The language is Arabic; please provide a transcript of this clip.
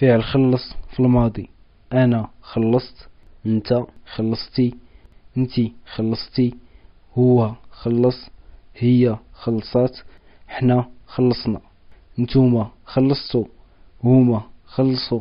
فعل خلص في الماضي. أنا خلصت أنت خلصتي أنتي خلصتي هو خلص هي خلصات حنا خلصنا. نتوما خلصتو هما خلصوا.